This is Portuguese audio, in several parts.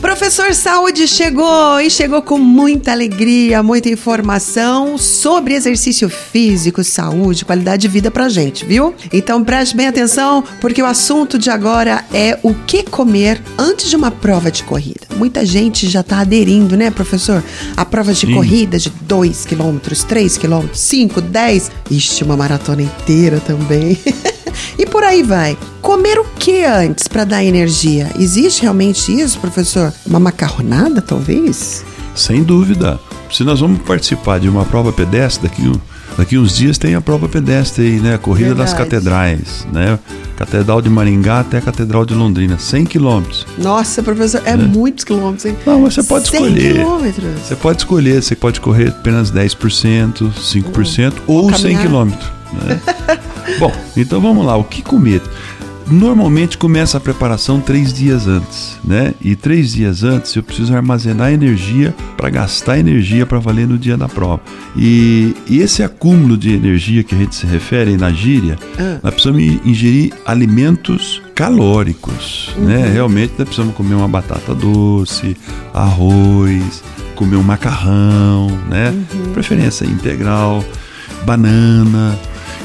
Professor Saúde chegou e chegou com muita alegria, muita informação sobre exercício físico, saúde, qualidade de vida pra gente, viu? Então preste bem atenção, porque o assunto de agora é o que comer antes de uma prova de corrida. Muita gente já tá aderindo, né, professor? A prova de Sim. corrida de 2 quilômetros, 3 quilômetros, 5, 10. Ixi, uma maratona inteira também. E por aí vai. Comer o que antes para dar energia? Existe realmente isso, professor? Uma macarronada, talvez? Sem dúvida. Se nós vamos participar de uma prova pedestre daqui, daqui uns dias tem a prova pedestre aí, né? A corrida Verdade. das catedrais, né? Catedral de Maringá até a Catedral de Londrina, 100 quilômetros. Nossa, professor, é, é, muitos quilômetros, hein? Não, mas você pode 100 escolher. quilômetros. Você pode escolher, você pode correr apenas 10%, 5% hum, ou 100 quilômetros. Né? Bom, então vamos lá. O que comer? Normalmente começa a preparação três dias antes, né? E três dias antes eu preciso armazenar energia para gastar energia para valer no dia da prova. E, e, esse acúmulo de energia que a gente se refere na gíria, ah. nós precisamos ingerir alimentos calóricos, né? uhum. né? Realmente nós precisamos comer uma batata doce, arroz, comer um macarrão, né? Uhum. Preferência integral, banana,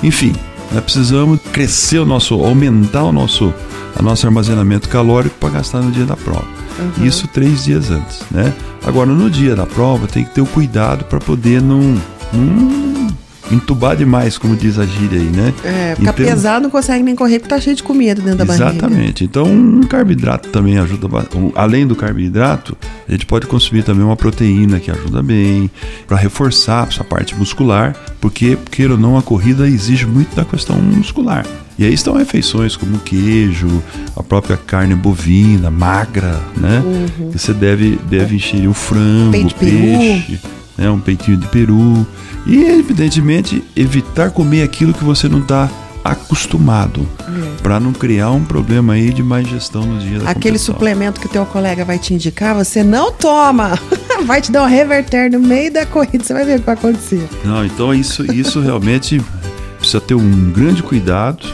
enfim, nós precisamos crescer o nosso, aumentar o nosso, o nosso armazenamento calórico para gastar no dia da prova. Uhum. Isso três dias antes, né? Agora, no dia da prova, tem que ter o cuidado para poder não, não entubar demais, como diz a gíria aí, né? É, ficar então, pesado não consegue nem correr porque tá cheio de comida dentro da barriga. Exatamente. Então, um carboidrato também ajuda, além do carboidrato, a gente pode consumir também uma proteína que ajuda bem para reforçar essa parte muscular, porque queira ou não a corrida exige muito da questão muscular. E aí estão refeições como queijo, a própria carne bovina, magra, né? Uhum. Que você deve, deve encher o frango, Peito o peixe, né? um peitinho de peru. E, evidentemente, evitar comer aquilo que você não está acostumado é. para não criar um problema aí de má gestão no dia da Aquele suplemento que o teu colega vai te indicar, você não toma. vai te dar um reverter no meio da corrida, você vai ver o que vai acontecer. Não, então isso, isso realmente precisa ter um grande cuidado,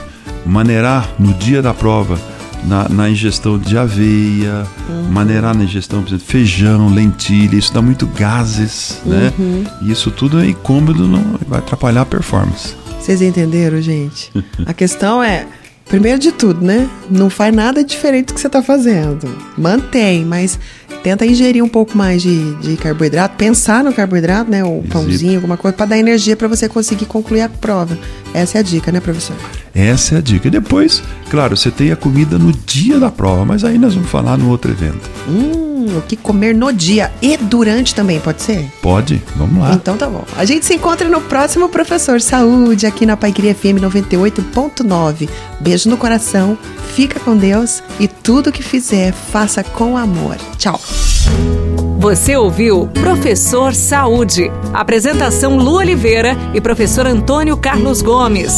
maneirar no dia da prova na, na ingestão de aveia, uhum. maneirar na ingestão, por exemplo, feijão, lentilha, isso dá muito gases, né? uhum. né? E isso tudo é incômodo, não vai atrapalhar a performance. Vocês entenderam, gente? a questão é, primeiro de tudo, né? Não faz nada diferente do que você está fazendo. Mantém, mas tenta ingerir um pouco mais de, de carboidrato, pensar no carboidrato, né? O pãozinho, alguma coisa, para dar energia para você conseguir concluir a prova. Essa é a dica, né, professor? Essa é a dica. E depois, claro, você tem a comida no dia da prova, mas aí nós vamos falar no outro evento. Hum, o que comer no dia e durante também, pode ser? Pode, vamos lá. Então tá bom. A gente se encontra no próximo Professor Saúde, aqui na Paiqueria FM 98.9. Beijo no coração, fica com Deus e tudo que fizer, faça com amor. Tchau. Você ouviu Professor Saúde. Apresentação Lu Oliveira e professor Antônio Carlos Gomes.